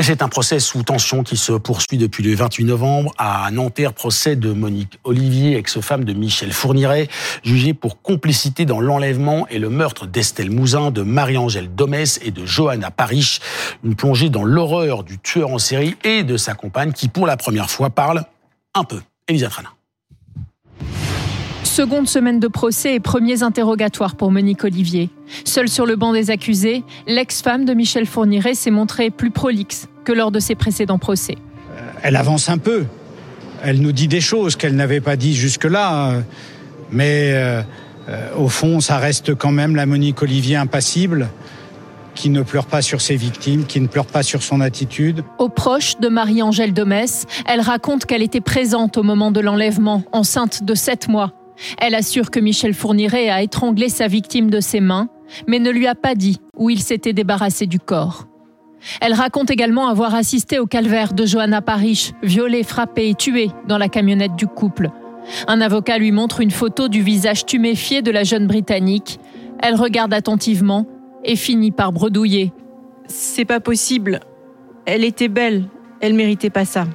C'est un procès sous tension qui se poursuit depuis le 28 novembre à Nanterre, procès de Monique Olivier, ex-femme de Michel Fourniret, jugée pour complicité dans l'enlèvement et le meurtre d'Estelle Mouzin, de Marie-Angèle Domès et de Johanna Parich. Une plongée dans l'horreur du tueur en série et de sa compagne qui, pour la première fois, parle un peu. Elisa. Seconde semaine de procès et premiers interrogatoires pour Monique Olivier. Seule sur le banc des accusés, l'ex-femme de Michel Fourniret s'est montrée plus prolixe que lors de ses précédents procès. Euh, elle avance un peu. Elle nous dit des choses qu'elle n'avait pas dit jusque-là. Euh, mais euh, au fond, ça reste quand même la Monique Olivier impassible qui ne pleure pas sur ses victimes, qui ne pleure pas sur son attitude. Aux proches de Marie-Angèle Domès, elle raconte qu'elle était présente au moment de l'enlèvement, enceinte de 7 mois. Elle assure que Michel Fourniret a étranglé sa victime de ses mains, mais ne lui a pas dit où il s'était débarrassé du corps. Elle raconte également avoir assisté au calvaire de Johanna Parich, violée, frappée et tuée dans la camionnette du couple. Un avocat lui montre une photo du visage tuméfié de la jeune Britannique. Elle regarde attentivement et finit par bredouiller. C'est pas possible. Elle était belle. Elle méritait pas ça.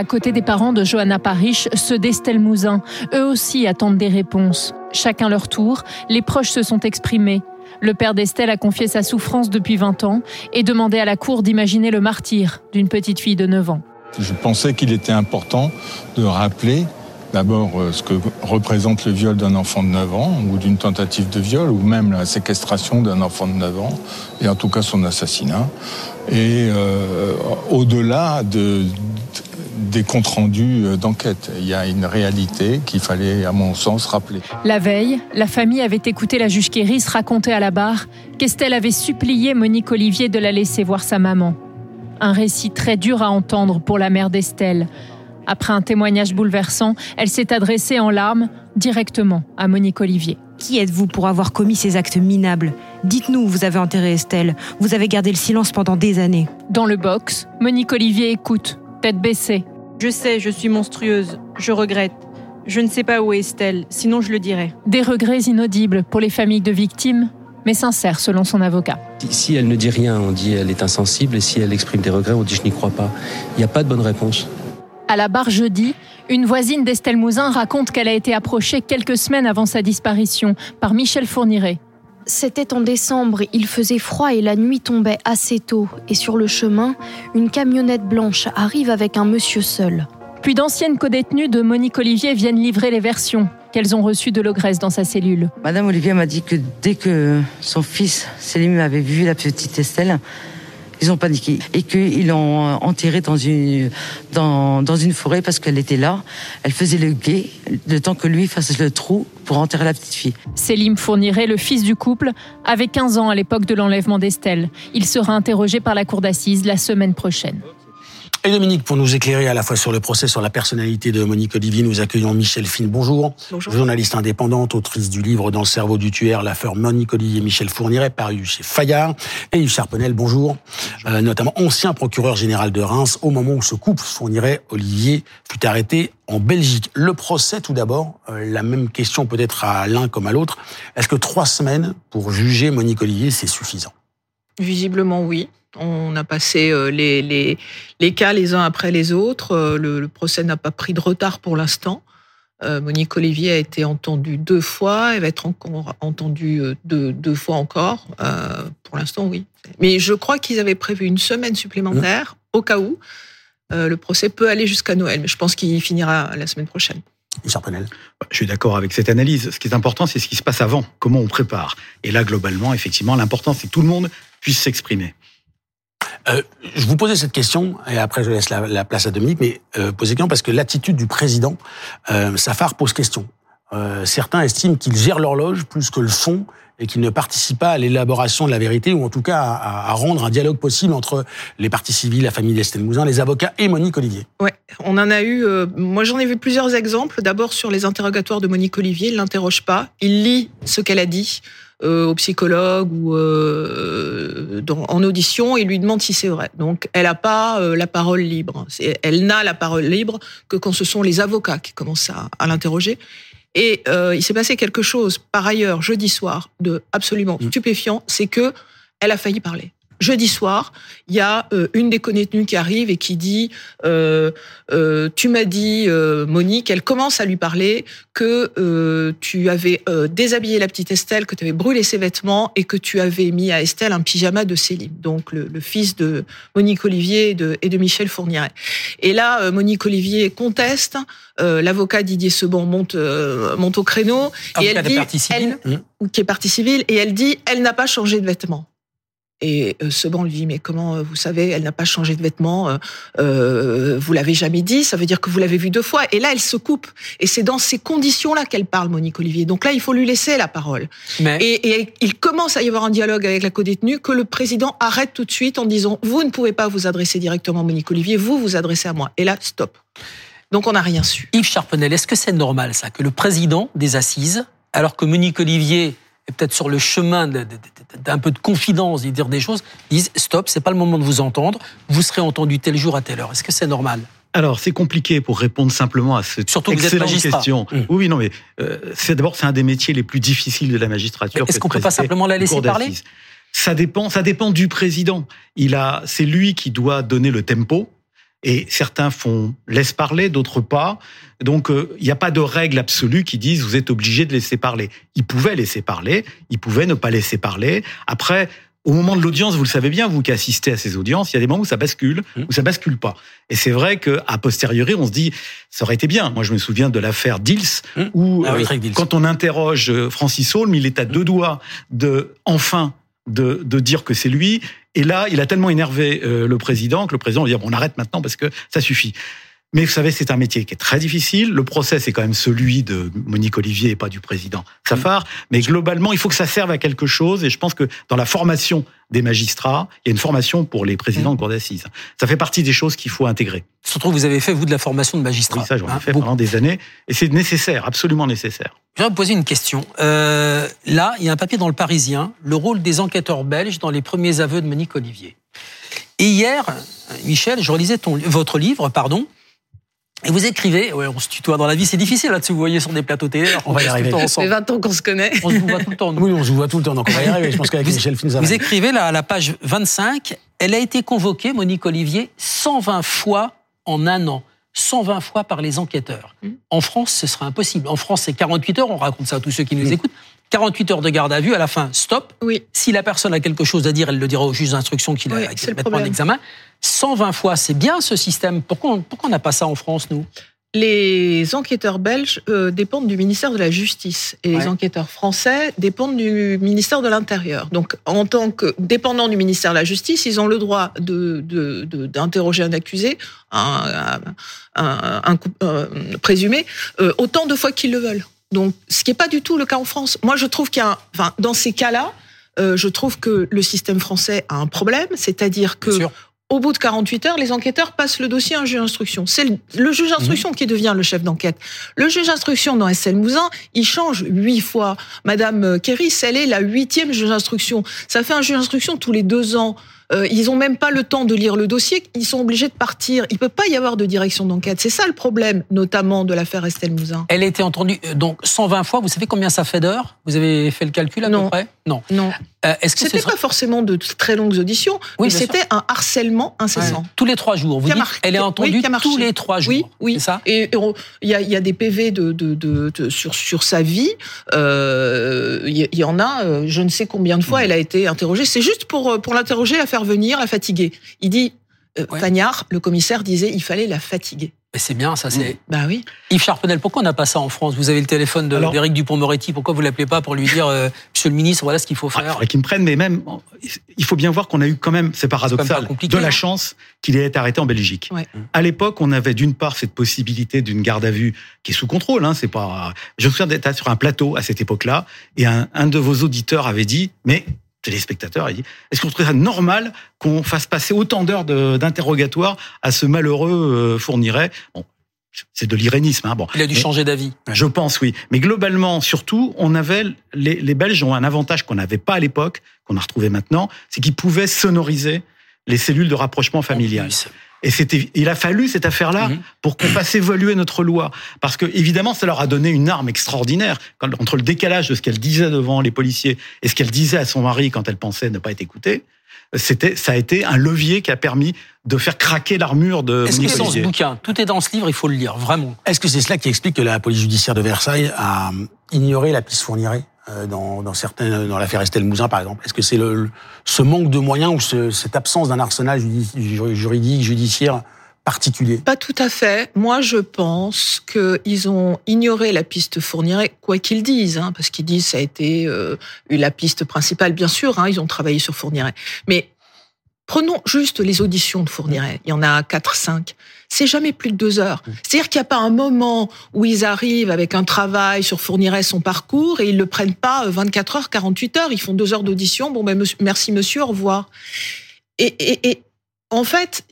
À côté des parents de Johanna Parich, ceux d'Estelle Mouzin, eux aussi attendent des réponses. Chacun leur tour, les proches se sont exprimés. Le père d'Estelle a confié sa souffrance depuis 20 ans et demandé à la cour d'imaginer le martyr d'une petite fille de 9 ans. Je pensais qu'il était important de rappeler D'abord, euh, ce que représente le viol d'un enfant de 9 ans, ou d'une tentative de viol, ou même la séquestration d'un enfant de 9 ans, et en tout cas son assassinat. Et euh, au-delà de, des comptes rendus euh, d'enquête. Il y a une réalité qu'il fallait, à mon sens, rappeler. La veille, la famille avait écouté la juge Kéris raconter à la barre qu'Estelle avait supplié Monique Olivier de la laisser voir sa maman. Un récit très dur à entendre pour la mère d'Estelle. Après un témoignage bouleversant, elle s'est adressée en larmes directement à Monique Olivier. Qui êtes-vous pour avoir commis ces actes minables? Dites-nous où vous avez enterré Estelle. Vous avez gardé le silence pendant des années. Dans le box, Monique Olivier écoute, tête baissée. Je sais, je suis monstrueuse. Je regrette. Je ne sais pas où est Estelle, sinon je le dirais. Des regrets inaudibles pour les familles de victimes, mais sincères selon son avocat. Si elle ne dit rien, on dit elle est insensible, et si elle exprime des regrets, on dit je n'y crois pas. Il n'y a pas de bonne réponse. À la barre jeudi, une voisine d'Estelle Mouzin raconte qu'elle a été approchée quelques semaines avant sa disparition par Michel Fourniret. C'était en décembre, il faisait froid et la nuit tombait assez tôt. Et sur le chemin, une camionnette blanche arrive avec un monsieur seul. Puis d'anciennes codétenues de Monique Olivier viennent livrer les versions qu'elles ont reçues de l'ogresse dans sa cellule. Madame Olivier m'a dit que dès que son fils Célim avait vu la petite Estelle, ils ont paniqué et qu'ils l'ont euh, enterrée dans une, dans, une forêt parce qu'elle était là. Elle faisait le guet le temps que lui fasse le trou pour enterrer la petite fille. Célim fournirait le fils du couple, avait 15 ans à l'époque de l'enlèvement d'Estelle. Il sera interrogé par la cour d'assises la semaine prochaine. Et Dominique, pour nous éclairer à la fois sur le procès, sur la personnalité de Monique Olivier, nous accueillons Michel Fine. Bonjour. Bonjour. Journaliste indépendante, autrice du livre Dans le cerveau du tueur, l'affaire Monique Olivier Michel Fourniret, paru chez Fayard. Et Yves Charpenel, bonjour. Euh, notamment ancien procureur général de Reims, au moment où ce couple Fourniret Olivier fut arrêté en Belgique. Le procès, tout d'abord, euh, la même question peut-être à l'un comme à l'autre. Est-ce que trois semaines pour juger Monique Olivier, c'est suffisant? Visiblement, oui. On a passé euh, les, les, les, cas les uns après les autres. Euh, le, le procès n'a pas pris de retard pour l'instant. Euh, Monique Olivier a été entendue deux fois. Elle va être encore entendue deux, deux fois encore. Euh, pour l'instant, oui. Mais je crois qu'ils avaient prévu une semaine supplémentaire mmh. au cas où. Euh, le procès peut aller jusqu'à Noël, mais je pense qu'il finira la semaine prochaine. Penel. Je suis d'accord avec cette analyse. Ce qui est important, c'est ce qui se passe avant, comment on prépare. Et là, globalement, effectivement, l'important, c'est que tout le monde puisse s'exprimer. Euh, je vous posais cette question, et après je laisse la, la place à Dominique, mais euh, posez question parce que l'attitude du président, euh, Safar pose question. Euh, certains estiment qu'il gère l'horloge plus que le fond et qu'il ne participe pas à l'élaboration de la vérité, ou en tout cas à, rendre un dialogue possible entre les partis civils, la famille d'Estelle Mouzin, les avocats et Monique Olivier. Ouais, on en a eu. Euh, moi, j'en ai vu plusieurs exemples. D'abord sur les interrogatoires de Monique Olivier, il l'interroge pas, il lit ce qu'elle a dit euh, au psychologue ou euh, dans, en audition et lui demande si c'est vrai. Donc, elle n'a pas euh, la parole libre. Elle n'a la parole libre que quand ce sont les avocats qui commencent à, à l'interroger. Et euh, il s'est passé quelque chose, par ailleurs, jeudi soir, de absolument mmh. stupéfiant, c'est que elle a failli parler. Jeudi soir, il y a euh, une des codétenues qui arrive et qui dit euh, euh, Tu m'as dit, euh, Monique, elle commence à lui parler que euh, tu avais euh, déshabillé la petite Estelle, que tu avais brûlé ses vêtements et que tu avais mis à Estelle un pyjama de Céline, donc le, le fils de Monique Olivier et de, et de Michel Fourniret. Et là, euh, Monique Olivier conteste. Euh, L'avocat Didier Sebon monte, euh, monte au créneau et elle dit, partie civile. elle- ou qui est partie civile, et elle dit, elle n'a pas changé de vêtements. Et euh, Seban lui dit, mais comment euh, vous savez, elle n'a pas changé de vêtements, euh, euh, vous l'avez jamais dit, ça veut dire que vous l'avez vu deux fois. Et là, elle se coupe. Et c'est dans ces conditions-là qu'elle parle, Monique Olivier. Donc là, il faut lui laisser la parole. Mais Et, et il commence à y avoir un dialogue avec la codétenue que le président arrête tout de suite en disant, vous ne pouvez pas vous adresser directement à Monique Olivier, vous vous adressez à moi. Et là, stop. Donc on n'a rien su. Yves Charpenel, est-ce que c'est normal ça que le président des assises, alors que Monique Olivier peut-être sur le chemin d'un peu de confidence, de dire des choses, dise stop, c'est pas le moment de vous entendre, vous serez entendu tel jour à telle heure. Est-ce que c'est normal? Alors, c'est compliqué pour répondre simplement à cette Surtout excellente question. Mmh. Oui, non, mais euh, c'est d'abord c'est un des métiers les plus difficiles de la magistrature. Est-ce qu'on de peut pas simplement la laisser parler. Ça dépend, ça dépend du président. Il a, c'est lui qui doit donner le tempo. Et certains font laisse parler, d'autres pas. Donc euh, il n'y a pas de règle absolue qui disent vous êtes obligé de laisser parler. Il pouvait laisser parler, il pouvait ne pas laisser parler. Après, au moment de l'audience, vous le savez bien, vous qui assistez à ces audiences, il y a des moments où ça bascule, Mmh. où ça bascule pas. Et c'est vrai que a posteriori, on se dit ça aurait été bien. Moi, je me souviens de l'affaire Dils, Mmh. où Ah oui, euh, quand on interroge euh, Francis Holm, il est à deux doigts de enfin de, de dire que c'est lui. Et là, il a tellement énervé euh, le président que le président va dire bon, on arrête maintenant parce que ça suffit. Mais vous savez, c'est un métier qui est très difficile. Le procès, c'est quand même celui de Monique Olivier et pas du président Safar. Mais globalement, il faut que ça serve à quelque chose. Et je pense que dans la formation des magistrats, il y a une formation pour les présidents de cour d'assises. Ça fait partie des choses qu'il faut intégrer. Surtout que vous avez fait, vous, de la formation de magistrat. Oui, ça, j'en ai Hein, fait beaucoup. pendant des années. Et c'est nécessaire, absolument nécessaire. Je vais vous poser une question. Euh, là, il y a un papier dans le Parisien, le rôle des enquêteurs belges dans les premiers aveux de Monique Olivier. Et hier, Michel, je relisais ton, votre livre, pardon, et vous écrivez, ouais, on se tutoie dans la vie, c'est difficile là-dessus, vous voyez sur des plateaux télé, On va y arriver. Ça ensemble. fait 20 ans qu'on se connaît. On se voit tout le temps. nous. Oui, on se voit tout le temps, donc on va y arriver. Je pense qu'avec Vous- Michel Fin, ça va. Vous écrivez là, à la page 25, elle a été convoquée, Monique Olivier, 120 fois en un an. 120 fois par les enquêteurs. Mm. En France, ce serait impossible. En France, c'est 48 heures, on raconte ça à tous ceux qui nous Mm. écoutent. 48 heures de garde à vue, à la fin, stop. Oui. Si la personne a quelque chose à dire, elle le dira au juge d'instruction qui Oui, le mettra en examen. 120 fois, c'est bien ce système. Pourquoi on pourquoi on n'a pas ça en France, nous? Les enquêteurs belges euh, dépendent du ministère de la Justice et Ouais. les enquêteurs français dépendent du ministère de l'Intérieur. Donc, en tant que dépendants du ministère de la Justice, ils ont le droit de de- de- d'interroger un accusé, un, un, un- un coup- euh, présumé, euh, autant de fois qu'ils le veulent. Donc, ce qui n'est pas du tout le cas en France. Moi, je trouve qu'il y a, un- enfin, dans ces cas-là, euh, je trouve que le système français a un problème, c'est-à-dire que au bout de 48 heures, les enquêteurs passent le dossier à un juge d'instruction. C'est le, le juge d'instruction qui devient le chef d'enquête. Le juge d'instruction dans SL Mouzin, il change huit fois. Madame Kéris, elle est la huitième juge d'instruction. Ça fait un juge d'instruction tous les deux ans. Euh, ils ont même pas le temps de lire le dossier. Ils sont obligés de partir. Il peut pas y avoir de direction d'enquête. C'est ça le problème, notamment de l'affaire Estelle Mouzin. Elle a été entendue euh, donc 120 fois. Vous savez combien ça fait d'heures? Vous avez fait le calcul à Non. peu près? Non. Non, Euh, Est-ce que ce c'était serait- pas forcément de très longues auditions, Oui, mais c'était un harcèlement incessant. tous les trois jours Vous dites elle est entendue tous les trois jours. Oui, oui. C'est ça? Et il y a, y des PV de, de, de, de- sur, sur sa vie. Euh, Il y, il y en a, euh, je ne sais combien de Mmh. fois elle a été interrogée. C'est juste pour, euh, pour l'interroger, la faire venir, la fatiguer. Il dit, euh, Ouais. Pagnard, le commissaire disait, il fallait la fatiguer. Mais c'est bien, ça. C'est Bah oui. Yves Charpenel. Pourquoi on n'a pas ça en France? Vous avez le téléphone d'Éric Dupont-Moretti. Pourquoi vous l'appelez pas pour lui dire, euh, Monsieur le ministre, voilà ce qu'il faut Ah, il faire faudrait qu'ils me prennent, mais même, il faut bien voir qu'on a eu quand même, c'est même paradoxal, de la chance qu'il ait été arrêté en Belgique. Ouais. À l'époque, on avait d'une part cette possibilité d'une garde à vue qui est sous contrôle. Hein, c'est pas. Je me souviens d'être sur un plateau à cette époque-là, et un, un de vos auditeurs avait dit, mais téléspectateur, il dit, est-ce qu'on trouverait ça normal qu'on fasse passer autant d'heures d'interrogatoire à ce malheureux euh, fournirait? Bon, c'est de l'irénisme. Hein, bon. Il a dû Mais- changer d'avis. je pense, oui. Mais globalement, surtout, on avait les, les Belges ont un avantage qu'on n'avait pas à l'époque, qu'on a retrouvé maintenant, c'est qu'ils pouvaient sonoriser les cellules de rapprochement familial. Et c'était, il a fallu cette affaire-là Mhm. pour qu'on fasse évoluer notre loi, parce que évidemment, ça leur a donné une arme extraordinaire quand- entre le décalage de ce qu'elle disait devant les policiers et ce qu'elle disait à son mari quand elle pensait ne pas être écoutée. C'était, ça a été un levier qui a permis de faire craquer l'armure de Est-ce que c'est dans ce bouquin Tout est dans ce livre, il faut le lire, vraiment. Est-ce que c'est cela qui explique que la police judiciaire de Versailles a ignoré la piste Fourniret euh, dans, dans certains, dans l'affaire Estelle Mouzin, par exemple Est-ce que c'est ce manque de moyens ou ce- cette absence d'un arsenal juridique, judiciaire particulier? Pas tout à fait. Moi, je pense qu'ils ont ignoré la piste Fourniret, quoi qu'ils disent, hein, parce qu'ils disent ça a été euh, la piste principale, bien sûr. Hein, ils ont travaillé sur Fourniret, mais prenons juste les auditions de Fourniret. Il y en a quatre, cinq. C'est jamais plus de deux heures. C'est-à-dire qu'il n'y a pas un moment où ils arrivent avec un travail sur Fourniret, son parcours, et ils le prennent pas euh, 24 heures, 48 heures. Ils font deux heures d'audition. Bon, ben, merci monsieur, au revoir. Et, et, et en fait,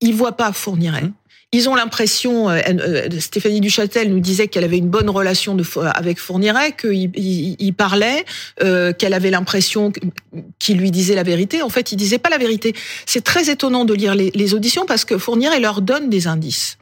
ils voient pas Fourniret. Ils ont l'impression, euh, euh, Stéphanie Duchâtel nous disait qu'elle avait une bonne relation avec Fourniret, qu'il il, il parlait, euh, qu'elle avait l'impression qu'il lui disait la vérité. En fait, il disait pas la vérité. C'est très étonnant de lire les, auditions parce que Fourniret leur donne des indices.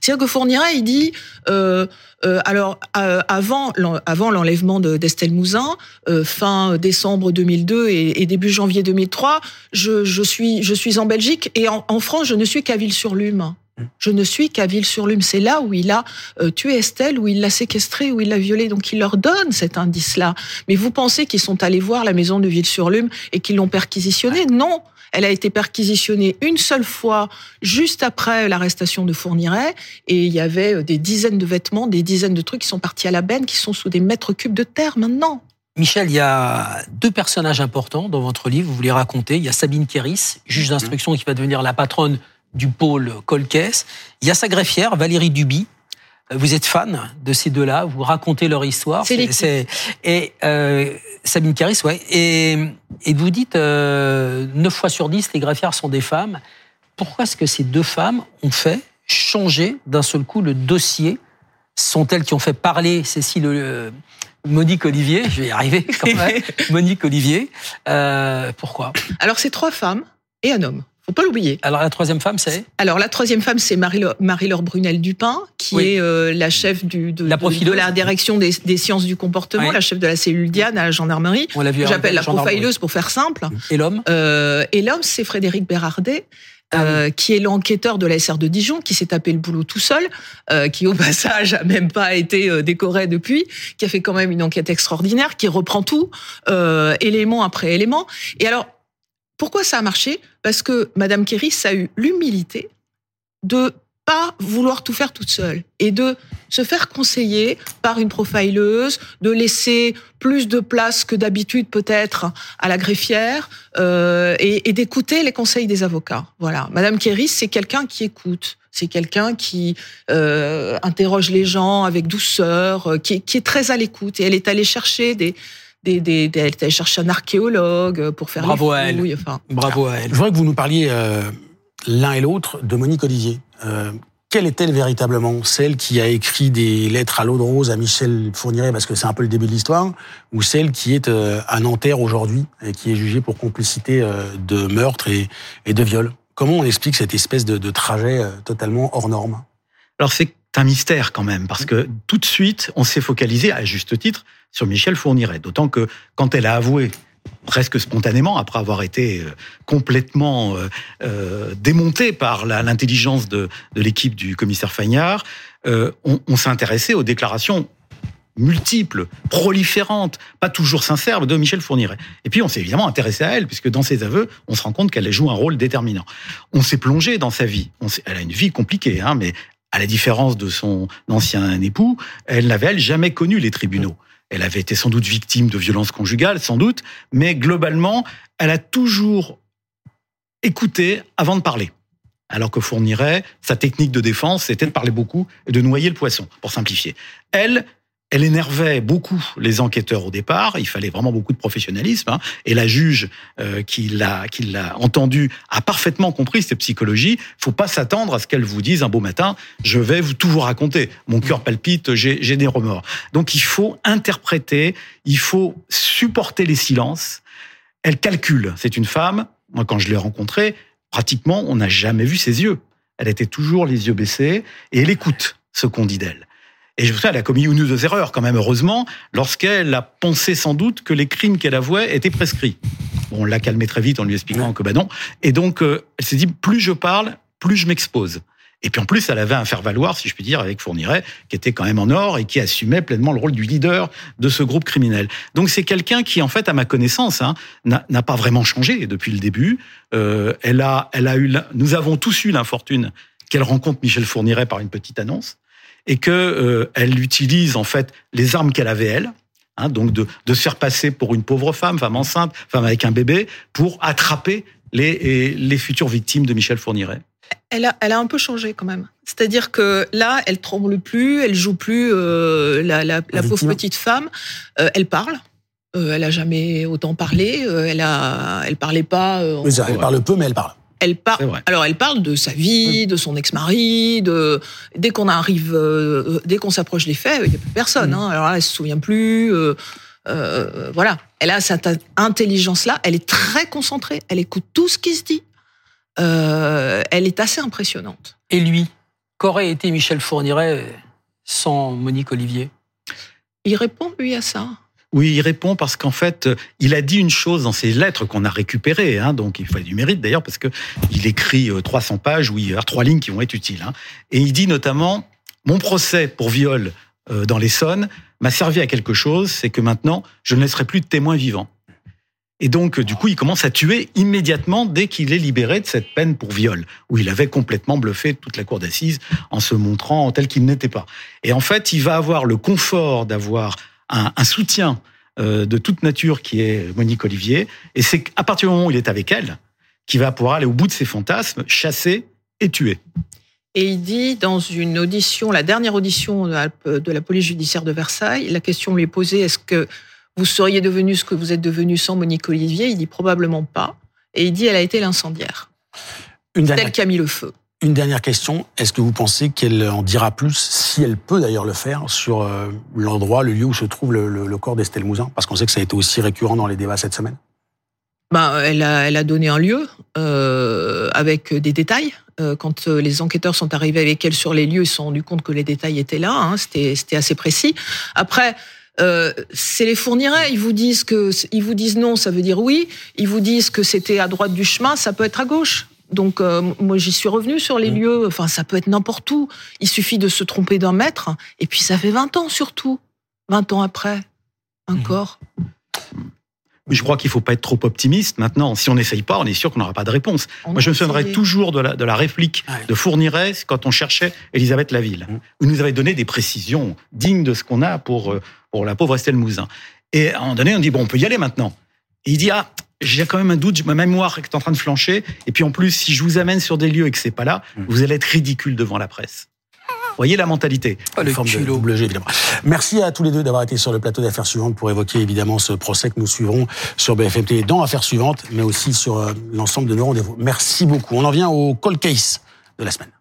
C'est-à-dire que Fourniret, il dit, euh, euh, alors euh, avant, l'en- avant l'enlèvement de- d'Estelle Mouzin, fin décembre 2002 et, début janvier 2003, je, je suis, je suis en Belgique et en, en France, je ne suis qu'à Ville-sur-Lume. Je ne suis qu'à Ville-sur-Lume. C'est là où il a euh, tué Estelle, où il l'a séquestrée, où il l'a violée. Donc il leur donne cet indice-là. Mais vous pensez qu'ils sont allés voir la maison de Ville-sur-Lume et qu'ils l'ont perquisitionnée Non. Elle a été perquisitionnée une seule fois, juste après l'arrestation de Fourniret, et il y avait euh, des dizaines de vêtements, des dizaines de trucs qui sont partis à la benne, qui sont sous des mètres cubes de terre maintenant. Michel, il y a deux personnages importants dans votre livre, vous voulez raconter. Il y a Sabine Kéris, juge d'instruction qui va devenir la patronne du pôle Colcaise. Il y a sa greffière, Valérie Duby. Euh, Vous êtes fan de ces deux-là, vous racontez leur histoire. C'est. Et euh, Sabine Kéris, ouais. Et, et vous dites, euh, 9 fois sur 10, les greffières sont des femmes. Pourquoi est-ce que ces deux femmes ont fait changer d'un seul coup le dossier? Sont elles qui ont fait parler Cécile, euh, Monique Olivier, je vais y arriver quand même, Monique Olivier. Euh, pourquoi? Alors c'est trois femmes et un homme. Faut pas l'oublier. Alors la troisième femme, c'est? Alors la troisième femme, c'est Marie-Laure Marie-Laure Brunel-Dupin, qui Oui. est euh, la chef du, de, La de- de la direction des, des sciences du comportement, Oui. la chef de la cellule Diane à la gendarmerie. On l'a vu. J'appelle la profileuse pour faire simple. Et l'homme? Euh, et l'homme, c'est Frédéric Bérardet. Ah euh, qui est l'enquêteur de la SR de Dijon, qui s'est tapé le boulot tout seul, euh, qui au passage a même pas été euh, décoré depuis, qui a fait quand même une enquête extraordinaire, qui reprend tout, euh, élément après élément. Et alors, pourquoi ça a marché? Parce que Madame Kéris a eu l'humilité de pas vouloir tout faire toute seule et de se faire conseiller par une profileuse, de laisser plus de place que d'habitude peut-être à la greffière euh, et, d'écouter les conseils des avocats. Voilà, Madame Kéris, c'est quelqu'un qui écoute, c'est quelqu'un qui euh, interroge les gens avec douceur, euh, qui est très à l'écoute et elle est allée chercher des des, des, des- elle est allée chercher un archéologue pour faire Bravo les à elle. fouilles, enfin. Bravo à elle. Je voudrais que vous nous parliez euh, l'un et l'autre de Monique Olivier. Euh, quelle est-elle véritablement? Celle qui a écrit des lettres à l'eau de rose à Michel Fourniret, parce que c'est un peu le début de l'histoire, ou celle qui est euh, à Nanterre aujourd'hui et qui est jugée pour complicité euh, de meurtre et, et de viol? Comment on explique cette espèce de, de trajet euh, totalement hors norme? Alors c'est un mystère quand même, parce que tout de suite, on s'est focalisé, à juste titre, sur Michel Fourniret. D'autant que quand elle a avoué presque spontanément, après avoir été euh, complètement euh, euh, démontée par l'intelligence de, l'équipe du commissaire Fagnard, euh, on, s'est intéressé aux déclarations multiples, proliférantes, pas toujours sincères de Michel Fourniret. Et puis on s'est évidemment intéressé à elle, puisque dans ses aveux, on se rend compte qu'elle joue un rôle déterminant. On s'est plongé dans sa vie. Elle a une vie compliquée, hein, mais à la différence de son ancien époux, elle n'avait elle jamais connu les tribunaux. Elle avait été sans doute victime de violences conjugales, sans doute, mais globalement, elle a toujours écouté avant de parler. Alors que Fourniret, sa technique de défense, c'était de parler beaucoup et de noyer le poisson, pour simplifier. Elle, elle énervait beaucoup les enquêteurs au départ. Il fallait vraiment beaucoup de professionnalisme. hein. Et la juge euh, qui l'a qui l'a entendu a parfaitement compris cette psychologie. Faut pas s'attendre à ce qu'elle vous dise un beau matin, je vais vous tout vous raconter. Mon cœur palpite, j'ai j'ai des remords. Donc il faut interpréter, il faut supporter les silences. Elle calcule. C'est une femme. Moi, quand je l'ai rencontrée, pratiquement, on n'a jamais vu ses yeux. Elle était toujours les yeux baissés et elle écoute ce qu'on dit d'elle. Et je vous elle a commis une ou deux erreurs quand même, heureusement, lorsqu'elle a pensé sans doute que les crimes qu'elle avouait étaient prescrits. Bon, on l'a calmé très vite en lui expliquant que bah non. Et donc, euh, elle s'est dit, plus je parle, plus je m'expose. Et puis en plus, elle avait un faire-valoir, si je puis dire, avec Fourniret, qui était quand même en or et qui assumait pleinement le rôle du leader de ce groupe criminel. Donc c'est quelqu'un qui, en fait, à ma connaissance, hein, n'a pas vraiment changé depuis le début. Euh, elle a, elle a eu, nous avons tous eu l'infortune qu'elle rencontre Michel Fourniret par une petite annonce et que euh, elle utilise en fait les armes qu'elle avait elle. Hein, donc de, de se faire passer pour une pauvre femme, femme enceinte, femme avec un bébé, pour attraper les, les futures victimes de Michel Fourniret elle a, elle a un peu changé quand même. C'est-à-dire que là, elle tremble plus, elle joue plus euh, la, la, la pauvre petite femme. Euh, elle parle. Euh, elle a jamais autant parlé. Euh, elle a, elle parlait pas. Euh, Oui, ça, elle parle peu, mais elle parle. Elle parle. Alors, elle parle de sa vie, de son ex-mari, de dès qu'on arrive, euh, dès qu'on s'approche des faits, il y a plus personne. Hein. Alors là, elle se souvient plus. euh, euh, voilà. Elle a cette intelligence-là. Elle est très concentrée. Elle écoute tout ce qui se dit. Elle est assez impressionnante. Et lui, qu'aurait été Michel Fourniret sans Monique Olivier? Il répond, lui, à ça. Oui, il répond parce qu'en fait, euh, il a dit une chose dans ses lettres qu'on a récupérées, hein, donc il faut du mérite d'ailleurs parce que il écrit euh, 300 pages où il y a trois lignes qui vont être utiles. Hein. Et il dit notamment mon procès pour viol euh, dans l'Essonne m'a servi à quelque chose, c'est que maintenant je ne laisserai plus de témoins vivants. Et donc, euh, du coup, il commence à tuer immédiatement dès qu'il est libéré de cette peine pour viol, où il avait complètement bluffé toute la cour d'assises en se montrant tel qu'il n'était pas. Et en fait, il va avoir le confort d'avoir un, un soutien euh, de toute nature qui est Monique Olivier. Et c'est à partir du moment où il est avec elle qu'il va pouvoir aller au bout de ses fantasmes, chasser et tuer. Et il dit dans une audition, la dernière audition de la, police judiciaire de Versailles, la question lui est posée est-ce que vous seriez devenu ce que vous êtes devenu sans Monique Olivier? Il dit probablement pas. Et il dit elle a été l'incendiaire. Une Celle qui a mis le feu. Une dernière question. Est-ce que vous pensez qu'elle en dira plus, si elle peut d'ailleurs le faire, sur euh, l'endroit, le lieu où se trouve le, corps d'Estelle Mouzin? Parce qu'on sait que ça a été aussi récurrent dans les débats cette semaine. Ben, elle, a, donné un lieu euh, avec des détails. Euh, quand les enquêteurs sont arrivés avec elle sur les lieux, ils se sont rendus compte que les détails étaient là. Hein, C'était assez précis. Après. C'est les fournirait. Ils vous disent que, ils vous disent non, ça veut dire oui. Ils vous disent que c'était à droite du chemin, ça peut être à gauche. Donc euh, moi j'y suis revenu sur les lieux. Enfin ça peut être n'importe où. Il suffit de se tromper d'un mètre et puis ça fait 20 ans surtout. 20 ans après, corps. Mais je crois qu'il faut pas être trop optimiste. Maintenant, si on n'essaye pas, on est sûr qu'on n'aura pas de réponse. On Moi, je me souviendrai toujours de la, de la réplique de Fourniret quand on cherchait Elisabeth Laville, où il nous avait donné des précisions dignes de ce qu'on a pour, euh, pour la pauvre Estelle Mouzin. Et à un moment donné, on dit, bon, on peut y aller maintenant. Et il dit, ah, j'ai quand même un doute, ma mémoire est en train de flancher. Et puis en plus, si je vous amène sur des lieux et que c'est pas là, vous allez être ridicule devant la presse. Voyez la mentalité. Une forme de double jeu, évidemment. Merci à tous les deux d'avoir été sur le plateau d'affaires suivantes pour évoquer évidemment ce procès que nous suivrons sur BFM TV dans Affaires suivantes, mais aussi sur euh, l'ensemble de nos rendez-vous. Merci beaucoup. On en vient au call case de la semaine.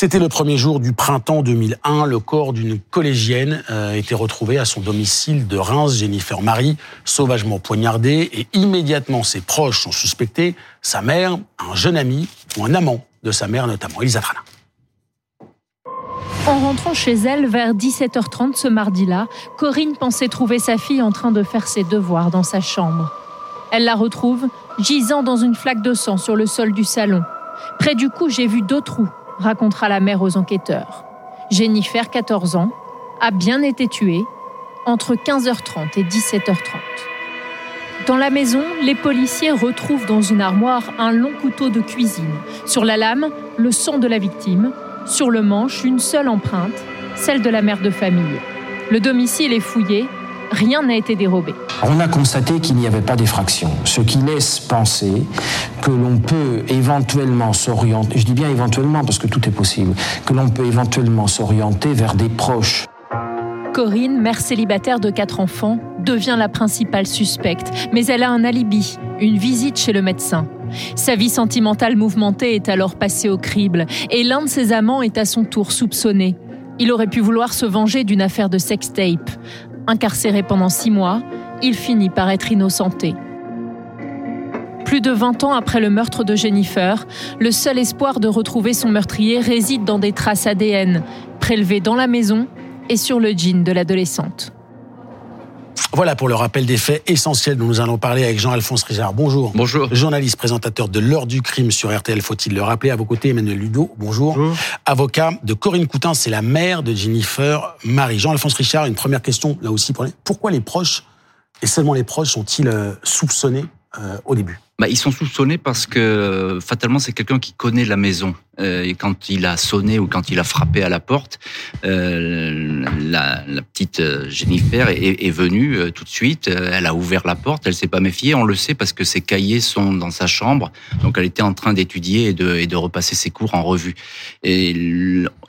C'était le premier jour du printemps 2001. Le corps d'une collégienne euh, été retrouvé à son domicile de Reims. Jennifer Marie, sauvagement poignardée, et immédiatement ses proches sont suspectés. Sa mère, un jeune ami ou un amant de sa mère notamment. Elisa Trana. En rentrant chez elle vers 17h30 ce mardi-là, Corinne pensait trouver sa fille en train de faire ses devoirs dans sa chambre. Elle la retrouve gisant dans une flaque de sang sur le sol du salon. Près du cou, j'ai vu deux trous, racontera la mère aux enquêteurs. Jennifer, 14 ans, a bien été tuée entre 15h30 et 17h30. Dans la maison, les policiers retrouvent dans une armoire un long couteau de cuisine. Sur la lame, le sang de la victime. Sur le manche, une seule empreinte, celle de la mère de famille. Le domicile est fouillé, rien n'a été dérobé. On a constaté qu'il n'y avait pas d'effraction, ce qui laisse penser que l'on peut éventuellement s'orienter, je dis bien éventuellement parce que tout est possible, que l'on peut éventuellement s'orienter vers des proches. Corinne, mère célibataire de quatre enfants, devient la principale suspecte, mais elle a un alibi, une visite chez le médecin. Sa vie sentimentale mouvementée est alors passée au crible, et l'un de ses amants est à son tour soupçonné. Il aurait pu vouloir se venger d'une affaire de sextape. Incarcéré pendant six mois, il finit par être innocenté. Plus de 20 ans après le meurtre de Jennifer, le seul espoir de retrouver son meurtrier réside dans des traces ADN, prélevés dans la maison et sur le jean de l'adolescente. Voilà pour le rappel des faits essentiels dont nous allons parler avec Jean-Alphonse Richard. Bonjour. Bonjour. Journaliste, présentateur de l'heure du crime sur RTL, faut-il le rappeler? À vos côtés, Emmanuel Ludo. Bonjour. Avocat de Corinne Coutin, c'est la mère de Jennifer Marie. Jean-Alphonse Richard, une première question là aussi. Pourquoi les proches, et seulement les proches, sont-ils euh, soupçonnés euh, au début? Bah, Ils sont soupçonnés parce que fatalement c'est quelqu'un qui connaît la maison. Euh, et quand il a sonné ou quand il a frappé à la porte, euh, la, petite euh, Jennifer est, venue tout de suite. Elle a ouvert la porte, elle s'est pas méfiée. On le sait parce que ses cahiers sont dans sa chambre. Donc elle était en train d'étudier et de, repasser ses cours en revue. Et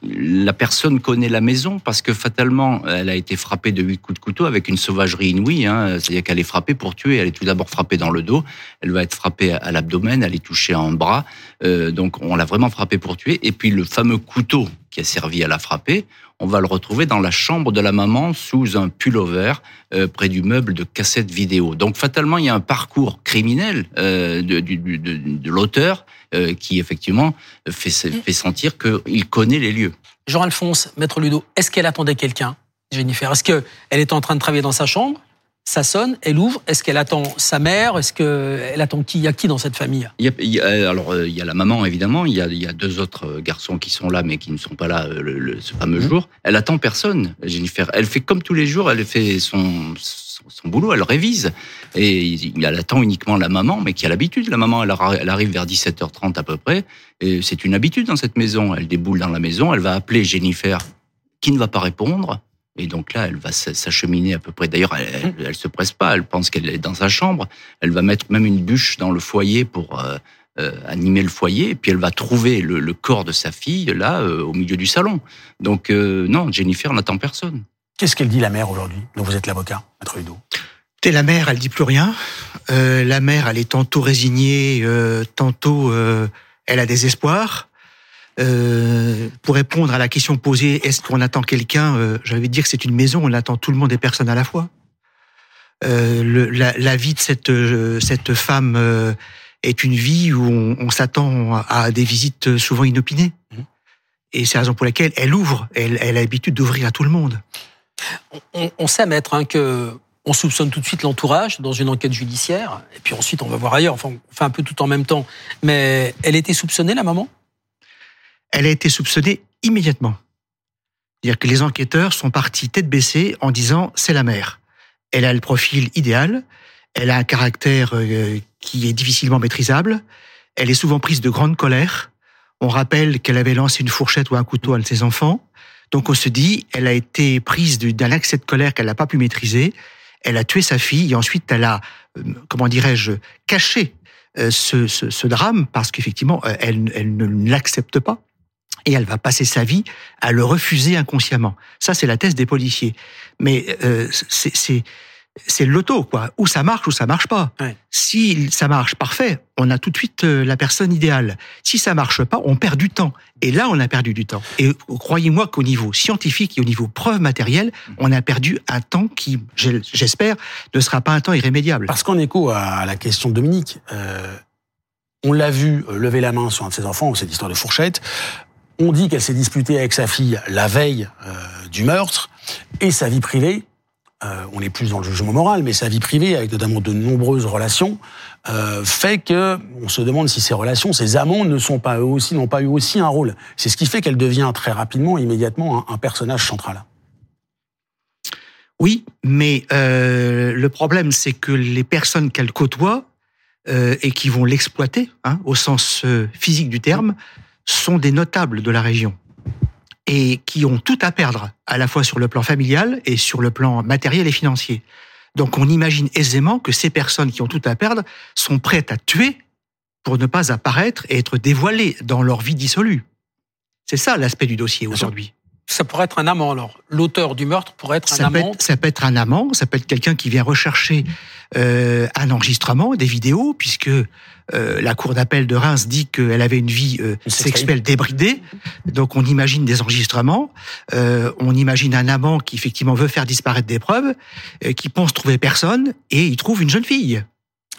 la personne connaît la maison parce que fatalement, elle a été frappée de huit coups de couteau avec une sauvagerie inouïe. Hein. C'est-à-dire qu'elle est frappée pour tuer. Elle est tout d'abord frappée dans le dos. Elle va être frappée à l'abdomen. Elle est touchée en bras. Donc on l'a vraiment frappée pour tuer. Et puis le fameux couteau qui a servi à la frapper, on va le retrouver dans la chambre de la maman sous un pullover euh, près du meuble de cassette vidéo. Donc fatalement, il y a un parcours criminel euh, de, de, de, de l'auteur euh, qui effectivement fait, fait sentir qu'il connaît les lieux. Jean-Alphonse, Maître Ludo, est-ce qu'elle attendait quelqu'un, Jennifer? Est-ce qu'elle est en train de travailler dans sa chambre? Ça sonne, elle ouvre. Est-ce qu'elle attend sa mère Est-ce qu'elle attend qui Il y a qui dans cette famille? Il y a, il y a, Alors, il y a la maman, évidemment. Il y a, il y a deux autres garçons qui sont là, mais qui ne sont pas là le, le, ce fameux mmh. jour. Elle attend personne, Jennifer. Elle fait comme tous les jours, elle fait son, son, son boulot, elle révise. Et elle attend uniquement la maman, mais qui a l'habitude. La maman, elle, elle arrive vers 17h30 à peu près. Et c'est une habitude dans cette maison. Elle déboule dans la maison, elle va appeler Jennifer, qui ne va pas répondre. Et donc là, elle va s'acheminer à peu près. D'ailleurs, elle, elle, elle, se presse pas. Elle pense qu'elle est dans sa chambre. Elle va mettre même une bûche dans le foyer pour euh, euh, animer le foyer. Et puis elle va trouver le, le corps de sa fille là, euh, au milieu du salon. Donc euh, non, Jennifer n'attend personne. Qu'est-ce qu'elle dit la mère aujourd'hui? Dont vous êtes l'avocat, Maître Ludo T'es la mère, elle dit plus rien. Euh, la mère, elle est tantôt résignée, tantôt elle a des espoirs. Euh, pour répondre à la question posée, est-ce qu'on attend quelqu'un euh, J'avais dire que c'est une maison, on attend tout le monde et personne à la fois. Euh, le, la, la, vie de cette, euh, cette femme est une vie où on, on s'attend à des visites souvent inopinées. Mmh. Et c'est la raison pour laquelle elle ouvre, elle, elle a l'habitude d'ouvrir à tout le monde. On, on sait, maître, hein, que on soupçonne tout de suite l'entourage dans une enquête judiciaire, et puis ensuite on va voir ailleurs, enfin on fait un peu tout en même temps. Mais elle était soupçonnée, la maman? Elle a été soupçonnée immédiatement. C'est-à-dire que les enquêteurs sont partis tête baissée en disant c'est la mère. Elle a le profil idéal, elle a un caractère euh, qui est difficilement maîtrisable, elle est souvent prise de grande colère. On rappelle qu'elle avait lancé une fourchette ou un couteau à ses enfants. Donc on se dit, elle a été prise d'un accès de colère qu'elle n'a pas pu maîtriser. Elle a tué sa fille et ensuite elle a, euh, comment dirais-je, caché euh, ce, drame parce qu'effectivement elle ne l'accepte pas et elle va passer sa vie à le refuser inconsciemment. Ça, c'est la thèse des policiers. Mais euh, c'est c'est l'auto, quoi. Ou ça marche ou ça marche pas. Ouais. Si ça marche, parfait, on a tout de suite euh, la personne idéale. Si ça marche pas, on perd du temps. Et là, on a perdu du temps. Et croyez-moi qu'au niveau scientifique et au niveau preuve matérielle, on a perdu un temps qui, j'espère, ne sera pas un temps irrémédiable. Parce qu'en écho à la question de Dominique, euh, on l'a vu lever la main sur un de ses enfants, cette histoire de fourchette. On dit qu'elle s'est disputée avec sa fille la veille euh, du meurtre et sa vie privée. Euh, on est plus dans le jugement moral, mais sa vie privée, avec notamment de nombreuses relations, euh, fait que on se demande si ces relations, ces amants, ne sont pas eux aussi, n'ont pas eu aussi un rôle. C'est ce qui fait qu'elle devient très rapidement, immédiatement, un, personnage central. Oui, mais le problème, c'est que les personnes qu'elle côtoie et qui vont l'exploiter, hein, au sens physique du terme, sont des notables de la région et qui ont tout à perdre, à la fois sur le plan familial et sur le plan matériel et financier. Donc on imagine aisément que ces personnes qui ont tout à perdre sont prêtes à tuer pour ne pas apparaître et être dévoilées dans leur vie dissolue. C'est ça l'aspect du dossier aujourd'hui. Ça pourrait être un amant, alors. L'auteur du meurtre pourrait être un ça amant. Peut être, ça peut être un amant, ça peut être quelqu'un qui vient rechercher euh, un enregistrement, des vidéos, puisque euh, la cour d'appel de Reims dit qu'elle avait une vie euh, sexuelle débridée. Donc on imagine des enregistrements, euh, on imagine un amant qui effectivement veut faire disparaître des preuves, euh, qui pense trouver personne, et il trouve une jeune fille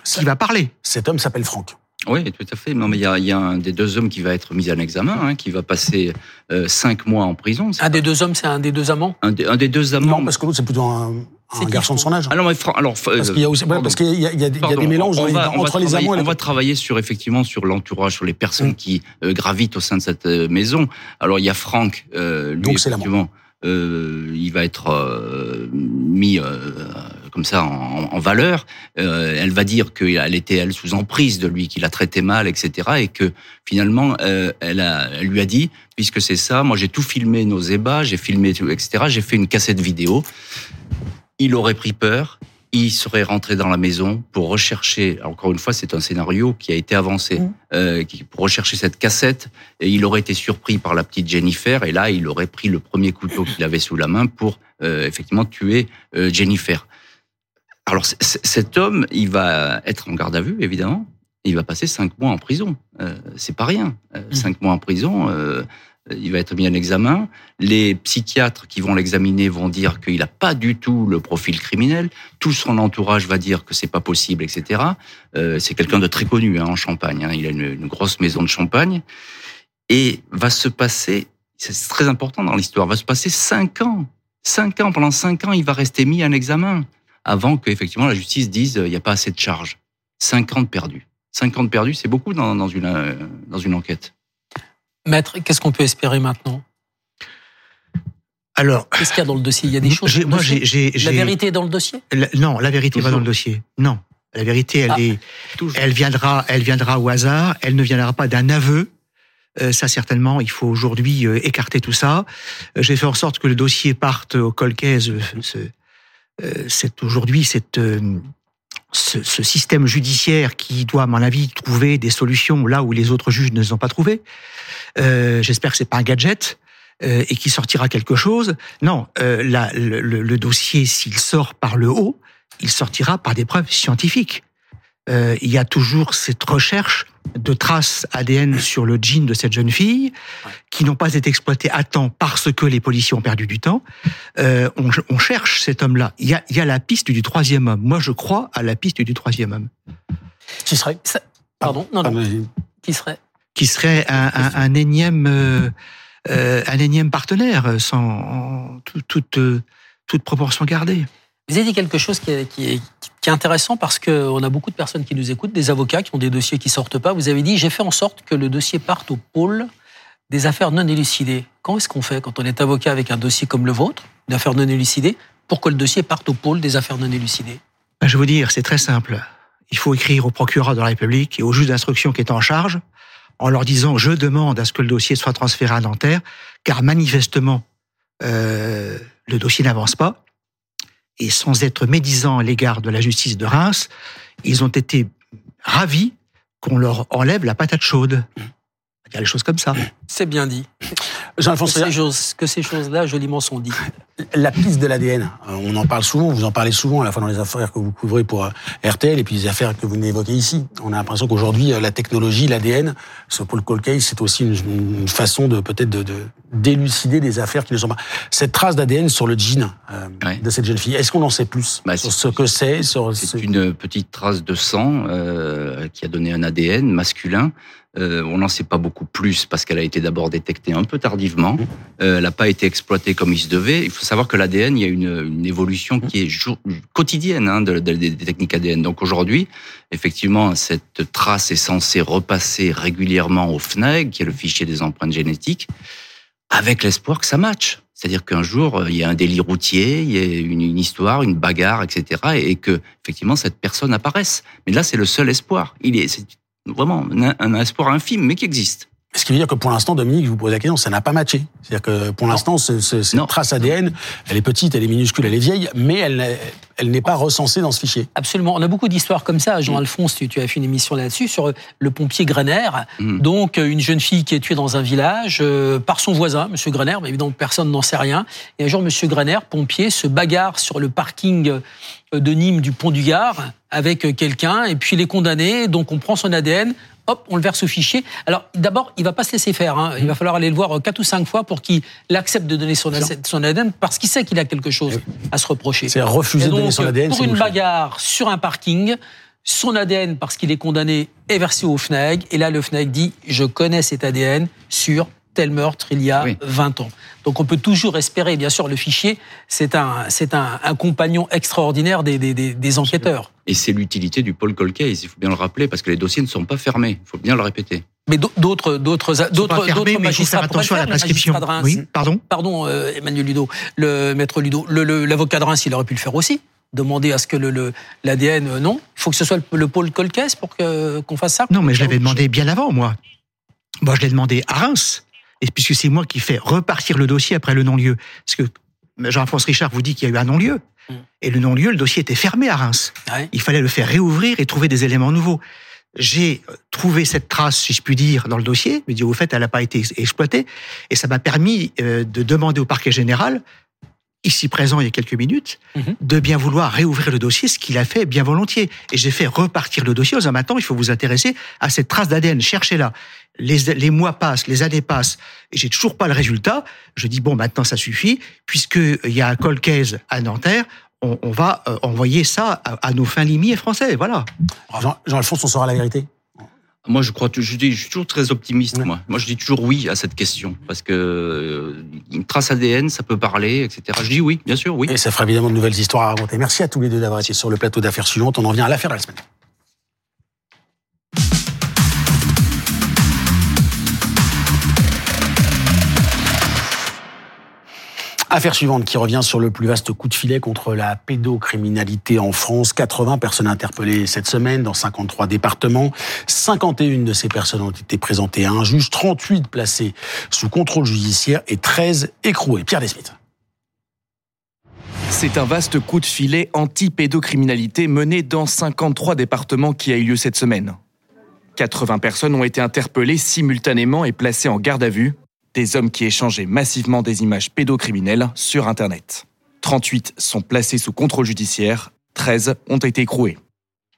Ça- qui va parler. Cet homme s'appelle Franck. Oui, tout à fait. Non, mais il y a, il y a un des deux hommes qui va être mis en examen, hein, qui va passer euh, cinq mois en prison. Un des deux hommes, c'est un des deux amants Un des, un des deux amants. Non, parce que l'autre, c'est plutôt un, un garçon de son âge. Alors, mais fran- alors Parce qu'il y a aussi, ouais, parce qu'il y a, il y a- il y a des mélanges on dans les- va- on va entre les amants et les On va travailler sur effectivement sur l'entourage, sur les personnes Mm. qui euh, gravitent au sein de cette euh, maison. Alors il y a Franck, euh, lui Donc, c'est l'amant. effectivement, euh, il va être euh, mis euh, comme ça en, en valeur. Euh, elle va dire qu'elle était elle sous emprise de lui, qu'il a traité mal, etc. Et que finalement, euh, elle, a, elle lui a dit, puisque c'est ça, moi j'ai tout filmé nos ébats, j'ai filmé tout, etc. J'ai fait une cassette vidéo. Il aurait pris peur. Il serait rentré dans la maison pour rechercher. Encore une fois, c'est un scénario qui a été avancé euh, qui- pour rechercher cette cassette. Et il aurait été surpris par la petite Jennifer. Et là, il aurait pris le premier couteau qu'il avait sous la main pour euh, effectivement tuer euh, Jennifer. Alors cet homme, il va être en garde à vue, évidemment. Il va passer cinq mois en prison. Euh, c'est pas rien. Euh, Cinq mois en prison. euh, il va être mis en examen. Les psychiatres qui vont l'examiner vont dire qu'il n'a pas du tout le profil criminel. Tout son entourage va dire que c'est pas possible, etc. Euh, c'est quelqu'un de très connu hein, en Champagne. hein. Il a une, une grosse maison de Champagne. Et va se passer, c'est très important dans l'histoire, va se passer cinq ans. Cinq ans, pendant cinq ans, il va rester mis en examen avant que effectivement la justice dise euh, il n'y a pas assez de charges. Cinq ans de perdus. Cinq ans de perdus, c'est beaucoup dans, dans une, euh, dans une enquête. Maître, qu'est-ce qu'on peut espérer maintenant? Alors, Qu'est-ce qu'il y a dans le dossier? Il y a des choses. le moi, dossier? j'ai, j'ai- La j'ai- vérité est dans le dossier? La- non, la vérité va Toujours. dans le dossier. Non, la vérité, elle Ah. est, elle viendra, elle viendra au hasard. Elle ne viendra pas d'un aveu. Euh, ça certainement, il faut aujourd'hui euh, écarter tout ça. Euh, J'ai fait en sorte que le dossier parte au colcaise. ce- c'est aujourd'hui cette euh, ce, ce système judiciaire qui doit, à mon avis, trouver des solutions là où les autres juges ne les ont pas trouvées. Euh, J'espère que c'est pas un gadget euh, et qu'il sortira quelque chose. Non, euh, le- le dossier, s'il sort par le haut, il sortira par des preuves scientifiques. Euh, il y a toujours cette recherche de traces ADN sur le jean de cette jeune fille qui n'ont pas été exploitées à temps parce que les policiers ont perdu du temps. Euh, on, on cherche cet homme-là. Il y a, il y a la piste du troisième homme. Moi, je crois à la piste du troisième homme. Qui serait Pardon Non, Ah, non. mais- Qui serait Qui serait un, un- un énième, euh, euh, un énième partenaire, sans toute proportion gardée. Vous avez dit quelque chose qui est, intéressant parce qu'on a beaucoup de personnes qui nous écoutent, des avocats qui ont des dossiers qui sortent pas. Vous avez dit j'ai fait en sorte que le dossier parte au pôle des affaires non élucidées. Quand est-ce qu'on fait quand on est avocat avec un dossier comme le vôtre, d'affaires non élucidées, pour que le dossier parte au pôle des affaires non élucidées? Ben, Je vais vous dire, c'est très simple. Il faut écrire au procureur de la République et au juge d'instruction qui est en charge en leur disant je demande à ce que le dossier soit transféré à Nanterre, car manifestement euh, le dossier n'avance pas. Et sans être médisant à l'égard de la justice de Reims, ils ont été ravis qu'on leur enlève la patate chaude. Il y a les choses comme ça. C'est bien dit. Jean-Alphonse que ces, Réal. choses, que ces choses-là joliment sont dites. La piste de l'ADN, euh, on en parle souvent, vous en parlez souvent à la fois dans les affaires que vous couvrez pour euh, RTL et puis les affaires que vous venez évoquer ici. On a l'impression qu'aujourd'hui, euh, la technologie, l'ADN, ce Paul Cold Case, c'est aussi une, une façon de peut-être de, de d'élucider des affaires qui ne sont pas. Cette trace d'ADN sur le jean euh, de cette jeune fille, est-ce qu'on en sait plus Bah, sur ce que c'est sur ce- C'est une petite trace de sang euh, qui a donné un ADN masculin. Euh, on n'en sait pas beaucoup plus parce qu'elle a été d'abord détectée un peu tardivement. Euh, elle n'a pas été exploitée comme il se devait. Il faut savoir que l'ADN, il y a une, une évolution qui est jour- quotidienne hein, de- de- des techniques ADN. Donc aujourd'hui, effectivement, cette trace est censée repasser régulièrement au FNAG, qui est le fichier des empreintes génétiques, avec l'espoir que ça matche. C'est-à-dire qu'un jour, euh, il y a un délit routier, il y a une, une histoire, une bagarre, etc., et que effectivement cette personne apparaisse. Mais là, c'est le seul espoir. Il est c'est vraiment un, espoir infime, mais qui existe. Ce qui veut dire que pour l'instant, Dominique, je vous pose la question, ça n'a pas matché. C'est-à-dire que pour l'instant, ce- ce- cette trace ADN, elle est petite, elle est minuscule, elle est vieille, mais elle, n'est- elle n'est pas recensée dans ce fichier. Absolument. On a beaucoup d'histoires comme ça. Jean-Alphonse, tu, tu as fait une émission là-dessus sur le pompier Grener. Donc, euh, une jeune fille qui est tuée dans un village euh, par son voisin, Monsieur Grener. Mais évidemment, personne n'en sait rien. Et un jour, Monsieur Grener, pompier, se bagarre sur le parking euh, de Nîmes du Pont du Gard avec quelqu'un. Et puis, il est condamné. Donc, on prend son ADN. Hop, on le verse au fichier. Alors, d'abord, il va pas se laisser faire. hein. Il va falloir aller le voir quatre ou cinq fois pour qu'il accepte de donner son, ADN son ADN parce qu'il sait qu'il a quelque chose à se reprocher. C'est refuser Et de donner donc, son ADN, Pour une bagarre sur un parking, son ADN, parce qu'il est condamné, est versé au FNAG. Et là, le FNAG dit, je connais cet ADN sur tel meurtre il y a 20 ans. Donc on peut toujours espérer, bien sûr, le fichier, c'est un, c'est un, compagnon extraordinaire des, des, des enquêteurs. Et c'est l'utilité du Paul Colcase, il faut bien le rappeler, parce que les dossiers ne sont pas fermés, il faut bien le répéter. Mais d'autres, d'autres, d'autres, d'autres magistrats. Faire attention à la prescription. Oui, pardon. Pardon, euh, Emmanuel Ludo, le maître Ludo, l'avocat de Reims, il aurait pu le faire aussi. Demander à ce que le, l'ADN, euh, non. Il faut que ce soit le, Paul pour que, qu'on fasse ça. Non, mais je l'avais demandé bien avant, moi. Moi, je l'ai demandé à Reims. Et puisque c'est moi qui fais repartir le dossier après le non-lieu. Parce que Jean-François Richard vous dit qu'il y a eu un non-lieu. Mm. Et le non-lieu, le dossier était fermé à Reims. Il fallait le faire réouvrir et trouver des éléments nouveaux. J'ai euh, trouvé cette trace, si je puis dire, dans le dossier. Me dit, au fait, elle n'a pas été exploitée. Et ça m'a permis euh, de demander au parquet général ici présent il y a quelques minutes, mhm. de bien vouloir réouvrir le dossier, ce qu'il a fait bien volontiers. Et j'ai fait repartir le dossier en disant maintenant, il faut vous intéresser à cette trace d'ADN, cherchez-la. Les, les, mois passent, les années passent, et j'ai toujours pas le résultat. Je dis bon, maintenant ça suffit, puisqu'il y a un colcaise à Nanterre, on, on va euh, envoyer ça à, nos fins limiers français, voilà. Jean-Alphonse, on saura la vérité moi, je crois, je, dis, je suis toujours très optimiste. Moi, moi, je dis toujours oui à cette question parce que euh, une trace ADN, ça peut parler, etc. Je dis oui, bien sûr, oui. Et ça fera évidemment de nouvelles histoires à raconter. Merci à tous les deux d'avoir été sur le plateau d'affaires suivantes. On en vient à l'affaire de la semaine. Affaire suivante qui revient sur le plus vaste coup de filet contre la pédocriminalité en France. 80 personnes interpellées cette semaine dans 53 départements. 51 de ces personnes ont été présentées à un juge, 38 placées sous contrôle judiciaire et 13 écrouées. Pierre Desmith. C'est un vaste coup de filet anti-pédocriminalité mené dans 53 départements qui a eu lieu cette semaine. 80 personnes ont été interpellées simultanément et placées en garde à vue des hommes qui échangeaient massivement des images pédocriminelles sur Internet. 38 sont placés sous contrôle judiciaire, 13 ont été écroués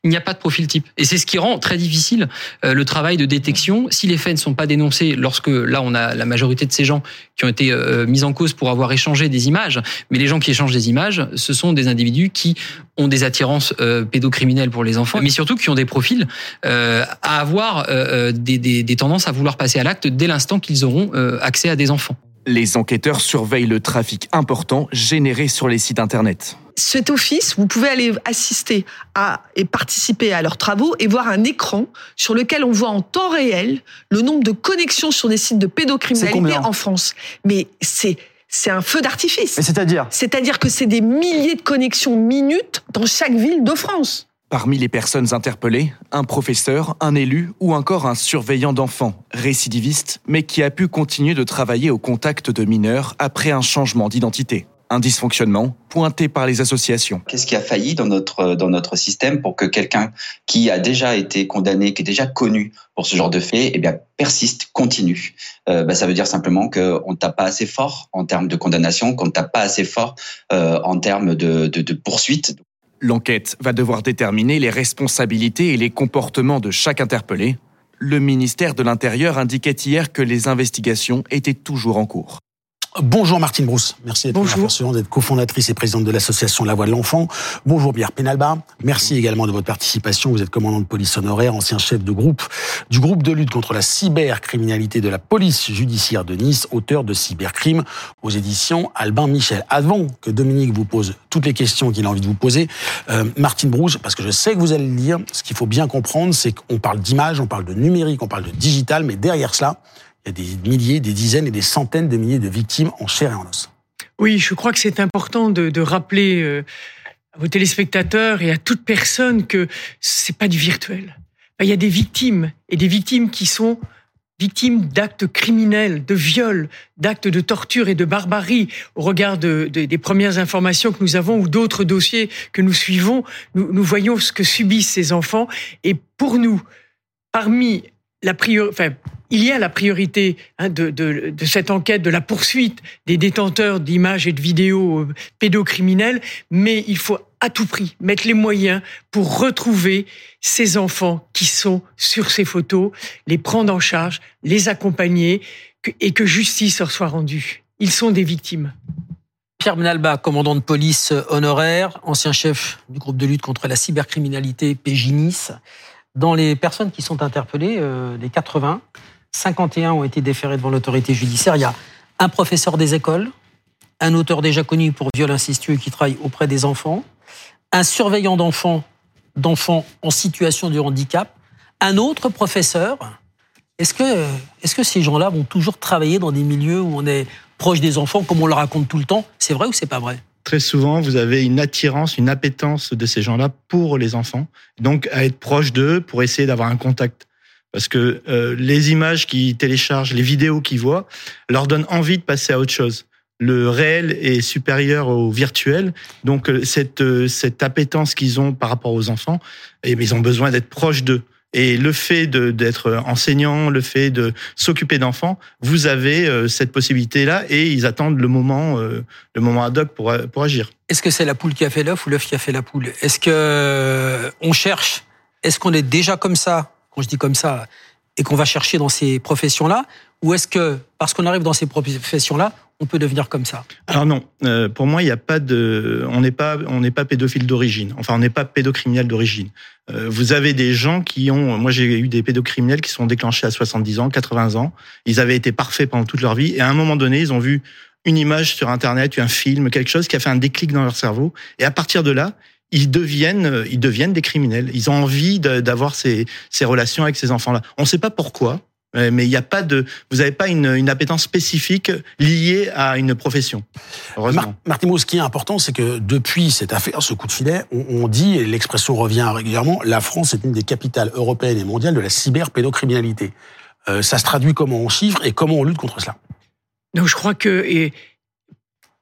il n'y a pas de profil type. Et c'est ce qui rend très difficile euh, le travail de détection. Si les faits ne sont pas dénoncés, lorsque là on a la majorité de ces gens qui ont été euh, mis en cause pour avoir échangé des images, mais les gens qui échangent des images, ce sont des individus qui ont des attirances euh, pédocriminelles pour les enfants, mais surtout qui ont des profils à avoir des, des, des tendances à vouloir passer à l'acte dès l'instant qu'ils auront accès à des enfants. Les enquêteurs surveillent le trafic important généré sur les sites Internet cet office, vous pouvez aller assister à et participer à leurs travaux et voir un écran sur lequel on voit en temps réel le nombre de connexions sur des sites de pédocriminalité en France. Mais c'est c'est un feu d'artifice. c'est-à-dire? C'est-à-dire que c'est des milliers de connexions minutes dans chaque ville de France. Parmi les personnes interpellées, un professeur, un élu ou encore un surveillant d'enfants, récidiviste, mais qui a pu continuer de travailler au contact de mineurs après un changement d'identité un dysfonctionnement pointé par les associations. Qu'est-ce qui a failli dans notre, dans notre système pour que quelqu'un qui a déjà été condamné, qui est déjà connu pour ce genre de fait, eh bien, persiste, continue? Euh, bah, Ça veut dire simplement qu'on ne tape pas assez fort en termes de condamnation, qu'on ne tape pas assez fort euh, en termes de, de poursuite. L'enquête va devoir déterminer les responsabilités et les comportements de chaque interpellé. Le ministère de l'Intérieur indiquait hier que les investigations étaient toujours en cours. Bonjour Martine Brousse, merci d'être d'être cofondatrice et présidente de l'association La Voix de l'Enfant. Bonjour Pierre Penalba, merci également de votre participation. Vous êtes commandant de police honoraire, ancien chef de groupe du groupe de lutte contre la cybercriminalité de la police judiciaire de Nice, auteur de Cybercrime aux éditions Albin Michel. Avant que Dominique vous pose toutes les questions qu'il a envie de vous poser, euh, Martine Brousse, parce que je sais que vous allez le dire, ce qu'il faut bien comprendre, c'est qu'on parle d'image, on parle de numérique, on parle de digital, mais derrière cela, il y a des milliers, des dizaines et des centaines de milliers de victimes en chair et en os. Oui, je crois que c'est important de, rappeler euh, à vos téléspectateurs et à toute personne que c'est pas du virtuel. Il y a des victimes et des victimes qui sont victimes d'actes criminels, de viols, d'actes de torture et de barbarie. Au regard des premières informations que nous avons ou d'autres dossiers que nous suivons, nous, nous, voyons ce que subissent ces enfants. Et pour nous, parmi il y a la priorité hein, de, cette enquête, de la poursuite des détenteurs d'images et de vidéos euh, pédocriminels, mais il faut à tout prix mettre les moyens pour retrouver ces enfants qui sont sur ces photos, les prendre en charge, les accompagner et que justice leur soit rendue. Ils sont des victimes. Pierre Benalba, commandant de police honoraire, ancien chef du groupe de lutte contre la cybercriminalité PJ Nice. Dans les personnes qui sont interpellées, euh, les 80, 51 ont été déférés devant l'autorité judiciaire. Il y a un professeur des écoles, un auteur déjà connu pour viol incestueux qui travaille auprès des enfants, un surveillant d'enfants, d'enfants en situation de handicap, un autre professeur. Est-ce que, est-ce que ces gens-là vont toujours travailler dans des milieux où on est proche des enfants, comme on le raconte tout le temps? C'est vrai ou c'est pas vrai? Très souvent, vous avez une attirance, une appétence de ces gens-là pour les enfants, donc à être proche d'eux pour essayer d'avoir un contact. Parce que euh, les images qu'ils téléchargent, les vidéos qu'ils voient, leur donnent envie de passer à autre chose le réel est supérieur au virtuel. Donc euh, cette euh, cette appétence qu'ils ont par rapport aux enfants, eh ils ont besoin d'être proches d'eux. Et le fait d'être enseignant, le fait de s'occuper d'enfants, vous avez euh, cette possibilité-là et ils attendent le moment, le moment ad hoc pour, pour agir. Est-ce que c'est la poule qui a fait l'œuf ou l'œuf qui a fait la poule? Est-ce que on cherche? Est-ce qu'on est déjà comme ça? Quand je dis comme ça, et qu'on va chercher dans ces professions-là, ou est-ce que parce qu'on arrive dans ces professions-là, on peut devenir comme ça Alors non, euh, pour moi, il n'y a pas de, on n'est pas, on n'est pas pédophile d'origine. Enfin, on n'est pas pédocriminel d'origine. Euh, vous avez des gens qui ont, moi j'ai eu des pédocriminels qui sont déclenchés à 70 ans, 80 ans. Ils avaient été parfaits pendant toute leur vie et à un moment donné, ils ont vu une image sur Internet, un film, quelque chose qui a fait un déclic dans leur cerveau. Et à partir de là, ils deviennent, ils deviennent des criminels. Ils ont envie d'avoir ces, ces relations avec ces enfants-là. On ne sait pas pourquoi mais il n'y a pas de, vous n'avez pas une, une, appétence spécifique liée à une profession. Heureusement. Mar ce qui est important, c'est que depuis cette affaire, ce coup de filet, on, on dit, et l'expression revient régulièrement, la France est une des capitales européennes et mondiales de la cyberpédocriminalité. Euh, ça se traduit comment on chiffre et comment on lutte contre cela? Donc je crois que, et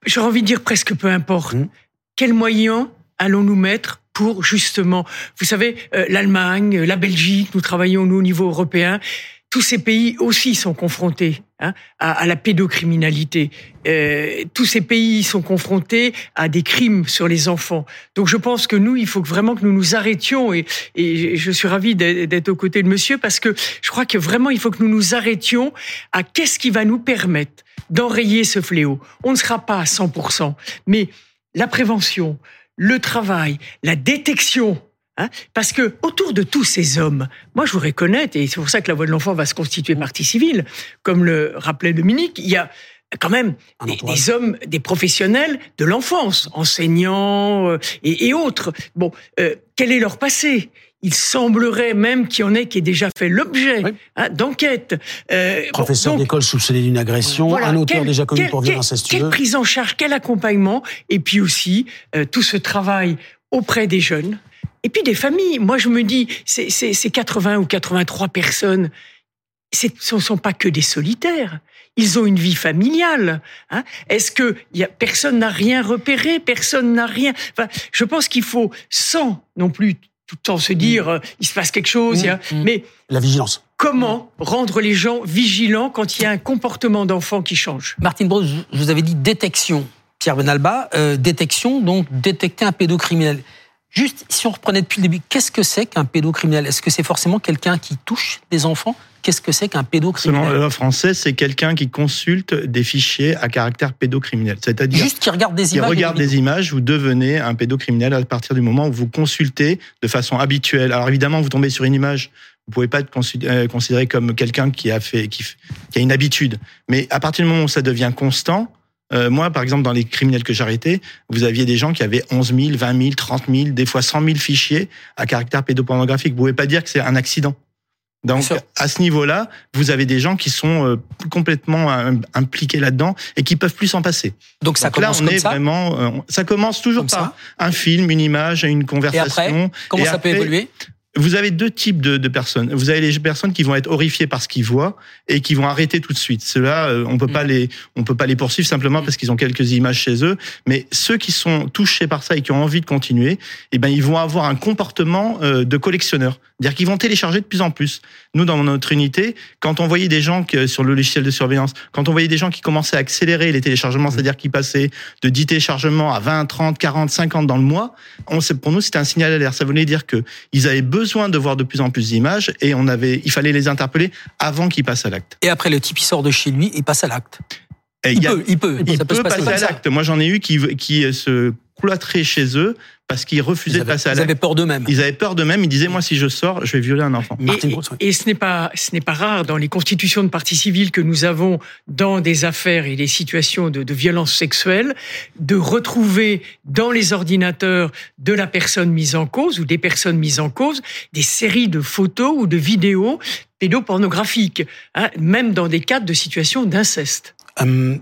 j'aurais envie de dire presque peu importe, mmh. quels moyens allons-nous mettre pour justement, vous savez, euh, l'Allemagne, la Belgique, nous travaillons nous au niveau européen tous ces pays aussi sont confrontés hein, à, à, la pédocriminalité. Euh, tous ces pays sont confrontés à des crimes sur les enfants. Donc je pense que nous, il faut vraiment que nous nous arrêtions et, et je suis ravi d'être aux côtés de Monsieur parce que je crois que vraiment il faut que nous nous arrêtions à qu'est-ce qui va nous permettre d'enrayer ce fléau. On ne sera pas à 100%, mais la prévention, le travail, la détection Hein Parce que autour de tous ces hommes, moi je voudrais connaître, et c'est pour ça que la voix de l'enfant va se constituer partie civile, comme le rappelait Dominique, il y a quand même des, hommes, des professionnels de l'enfance, enseignants euh, et, et, autres. Bon, euh, quel est leur passé? Il semblerait même qu'il y en ait qui ait déjà fait l'objet hein, d'enquête. Euh, Professeur d'école soupçonné d'une agression, un auteur déjà connu pour viol incestueux. Quelle prise en charge, quel accompagnement, et puis aussi euh, tout ce travail auprès des jeunes, et puis des familles. Moi, je me dis, ces, ces 80 ou 83 personnes, ce ne sont pas que des solitaires. Ils ont une vie familiale. Hein Est-ce que y a, personne n'a rien repéré, personne n'a rien. Enfin, je pense qu'il faut, sans non plus tout le temps se dire, mmh. il se passe quelque chose, mmh, mmh. mais la vigilance. Comment rendre les gens vigilants quand il y a un comportement d'enfant qui change? Martine Bros, je vous avais dit détection. Pierre Benalba, euh, détection, donc détecter un pédocriminel. Juste, si on reprenait depuis le début, qu'est-ce que c'est qu'un pédocriminel? Est-ce que c'est forcément quelqu'un qui touche des enfants? Qu'est-ce que c'est qu'un pédocriminel? Selon le français, c'est quelqu'un qui consulte des fichiers à caractère pédocriminel. C'est-à-dire juste qui regarde des images. Qui regarde des images, vous devenez un pédocriminel à partir du moment où vous consultez de façon habituelle. Alors évidemment, vous tombez sur une image, vous pouvez pas être euh, considéré comme quelqu'un qui a fait, qui, qui a une habitude. Mais à partir du moment où ça devient constant, euh, moi, par exemple, dans les criminels que j'arrêtais, vous aviez des gens qui avaient 11 000, 20 000, 30 000, des fois 100 000 fichiers à caractère pédopornographique. Vous pouvez pas dire que c'est un accident. Donc, à ce niveau-là, vous avez des gens qui sont euh, complètement euh, impliqués là-dedans et qui peuvent plus s'en passer. Donc, ça commence là, on est ça vraiment, ça commence toujours par un film, une image, une conversation. Et après, comment ça peut évoluer? Vous avez deux types de, de, personnes. Vous avez les personnes qui vont être horrifiées par ce qu'ils voient et qui vont arrêter tout de suite. Ceux-là, euh, on peut pas mm. les, on peut pas les poursuivre simplement parce qu'ils ont quelques images chez eux. Mais ceux qui sont touchés par ça et qui ont envie de continuer, eh ben ils vont avoir un comportement euh, de collectionneur, c'est-à-dire qu'ils vont télécharger de plus en plus. Nous, dans notre unité, quand on voyait des gens que, sur le logiciel de surveillance, quand on voyait des gens qui commençaient à accélérer les téléchargements, mm. c'est-à-dire qui passaient de 10 téléchargements à 20, 30, 40, 50 dans le mois, on, pour nous, c'était un signal d'alerte. Ça voulait dire que ils avaient besoin de voir de plus en plus d'images et on avait, il fallait les interpeller avant qu'ils passent à l'acte. Et après, le type, il sort de chez lui et passe à l'acte. il, peut, il peut, il peut passer, à l'acte. Moi, j'en ai eu qui, qui se cloîtraient chez eux parce qu'ils refusaient de passer à l'acte. Ils avaient peur d'eux-mêmes. Ils avaient peur d'eux-mêmes. Ils disaient, moi, si je sors, je vais violer un enfant. Et, et ce n'est pas, ce n'est pas rare dans les constitutions de partie civile que nous avons dans des affaires et des situations de, de violence sexuelle, de retrouver dans les ordinateurs de la personne mise en cause ou des personnes mises en cause des séries de photos ou de vidéos pédopornographiques, hein, même dans des cas de situations d'inceste. Hum,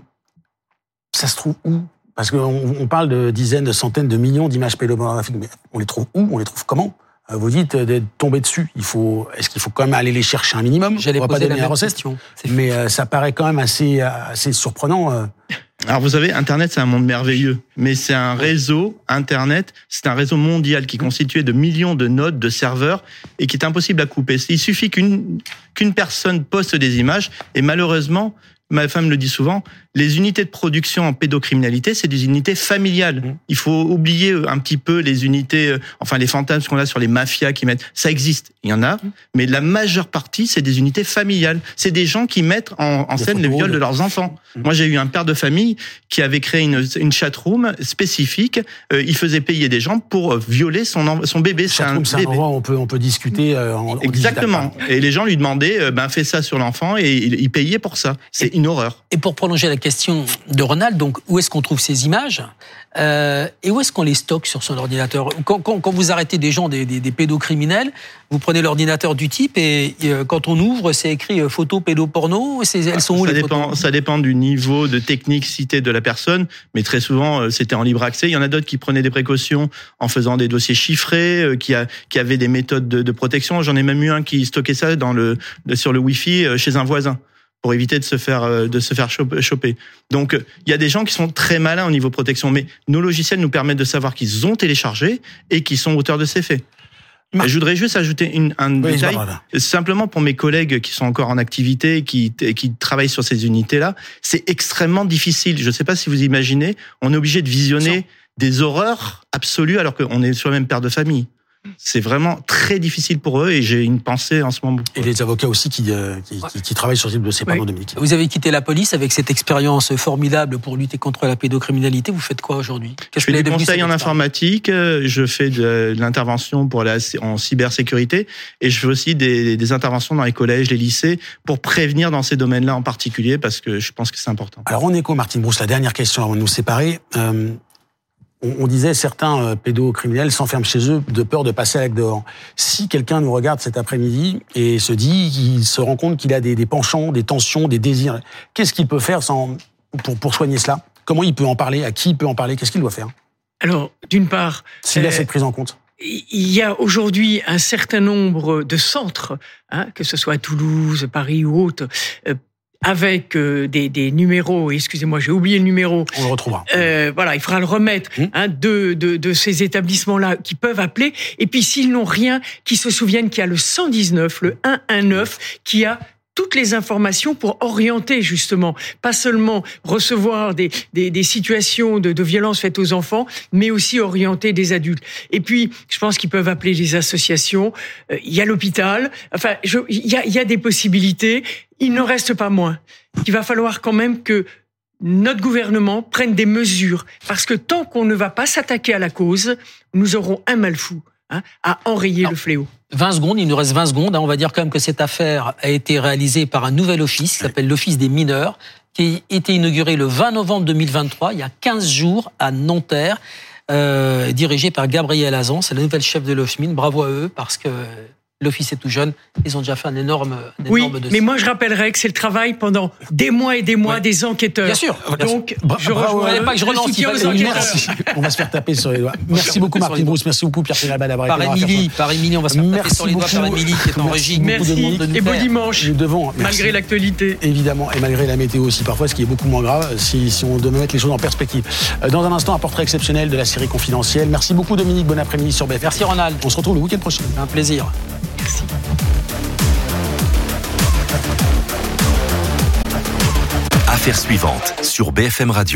ça se trouve où? Parce qu'on on parle de dizaines, de centaines, de millions d'images pédopornographiques, mais on les trouve où? On les trouve comment? Euh, Vous dites euh, d'être tombé dessus. Il faut, est-ce qu'il faut quand même aller les chercher un minimum? J'allais On va pas poser la donner la même recette, question. mais euh, ça paraît quand même assez, assez surprenant. euh. Alors vous savez, Internet, c'est un monde merveilleux, mais c'est un réseau, Internet, c'est un réseau mondial qui est constitué de millions de nodes, de serveurs, et qui est impossible à couper. Il suffit qu'une qu'une personne poste des images, et malheureusement, ma femme le dit souvent, les unités de production en pédocriminalité, c'est des unités familiales. Il faut oublier un petit peu les unités, euh, enfin les fantasmes qu'on a sur les mafias qui mettent. Ça existe, il y en a, mais la majeure partie, c'est des unités familiales. C'est des gens qui mettent en, scène le viol de- leurs enfants. Moi, j'ai eu un père de famille qui avait créé une, une chatroom spécifique. Euh, il faisait payer des gens pour euh, violer son, son bébé. C'est un bébé. endroit où on peut, on peut discuter euh, en, en Exactement. Et les gens lui demandaient, euh, ben fais ça sur l'enfant, et il, il payait pour ça. C'est une horreur. Et pour prolonger la question de Ronald, donc où est-ce qu'on trouve ces images euh, et où est-ce qu'on les stocke sur son ordinateur quand, quand, quand vous arrêtez des gens, des, des, des pédocriminels, vous prenez l'ordinateur du type et euh, quand on ouvre, c'est écrit euh, photo pédoporno. Elles sont où ça les dépend, photos ça dépend du niveau de technicité de la personne, mais très souvent c'était en libre accès. Il y en a d'autres qui prenaient des précautions en faisant des dossiers chiffrés, qui, a, qui avaient des méthodes de, de protection. J'en ai même eu un qui stockait ça dans le, le- sur le Wi-Fi chez un voisin pour éviter de se faire euh, de se faire chop- choper. Donc euh, il y a des gens qui sont très malins au niveau protection, mais nos logiciels nous permettent de savoir qu'ils ont téléchargé et qu'ils sont auteurs de ces faits. Je voudrais juste ajouter une, un Oui, détail, simplement pour mes collègues qui sont encore en activité, qui, qui travaillent sur ces unités-là, c'est extrêmement difficile. Je ne sais pas si vous imaginez, on est obligé de visionner des horreurs absolues alors qu'on est soi-même père de famille. C'est vraiment très difficile pour eux et j'ai une pensée en ce moment. Et les avocats aussi qui, euh, qui, qui, qui travaillent sur ce type de ces pardon, Dominique. Vous avez quitté la police avec cette expérience formidable pour lutter contre la pédocriminalité. Vous faites quoi aujourd'hui? Je Qu'est-ce fais des conseils en informatique, euh, je fais de, de l'intervention pour la, en cybersécurité et je fais aussi des, des interventions dans les collèges, les lycées pour prévenir dans ces domaines-là en particulier parce que je pense que c'est important. Alors en écho, Martine Brousse, la dernière question avant de nous séparer. Euh, on, on disait certains euh, pédocriminels s'enferment chez eux de peur de passer à l'acte dehors. Si quelqu'un nous regarde cet après-midi et se dit qu'il se rend compte qu'il a des, des penchants, des tensions, des désirs, qu'est-ce qu'il peut faire sans, pour, pour soigner cela? Comment il peut en parler? À qui il peut en parler? Qu'est-ce qu'il doit faire? Alors, d'une part, S'il a euh, cette prise en compte. il y a aujourd'hui un certain nombre de centres, hein, que ce soit à Toulouse, Paris ou autres, euh, avec euh, des, des numéros, excusez-moi, j'ai oublié le numéro. On le retrouvera. Euh, voilà, il faudra le remettre hein, de, de, de ces établissements-là qui peuvent appeler. Et puis s'ils n'ont rien, qui se souviennent qu'il y a le 119, le 119, qui a toutes les informations pour orienter justement, pas seulement recevoir des, des, des situations de, de violence faites aux enfants, mais aussi orienter des adultes. Et puis, je pense qu'ils peuvent appeler les associations. Euh, Il y a l'hôpital. Enfin, il y a, y a des possibilités. Il n'en reste pas moins. Il va falloir quand même que notre gouvernement prenne des mesures, parce que tant qu'on ne va pas s'attaquer à la cause, nous aurons un mal fou hein, à enrayer le fléau. 20 secondes, il nous reste 20 secondes. hein. On va dire quand même que cette affaire a été réalisée par un nouvel office qui s'appelle l'Office des mineurs, qui a été inauguré le 20 novembre 2023, il y a 15 jours, à Nanterre, euh, dirigé par Gabriel Azan. C'est la nouvelle chef de l'OFMIN. Bravo à eux, parce que l'office est tout jeune. Ils ont déjà fait un énorme, un Oui, énorme dossier. mais moi je rappellerai que c'est le travail pendant des mois et des mois des enquêteurs. Bien sûr. Donc, Bra- je bravo. rejoins pas que je relance. Merci. On va se faire taper sur les doigts. Merci beaucoup doigts. Brousse. Merci beaucoup Pierre Pénalba d'avoir été Par Émilie, par Émilie, on va se faire taper sur les doigts par. Émilie qui est en Merci régie. Merci Dominique. de nous et beau faire. dimanche. Nous devons, merci. Malgré l'actualité. Évidemment, et malgré la météo aussi parfois, ce qui est beaucoup moins grave si, si on devait mettre les choses en perspective. Euh, Dans un instant, un portrait exceptionnel de la série confidentielle. Merci beaucoup Dominique, bon après-midi sur BFM. Merci Ronald. On se retrouve le week-end prochain. Un plaisir. Affaire suivante sur BFM Radio.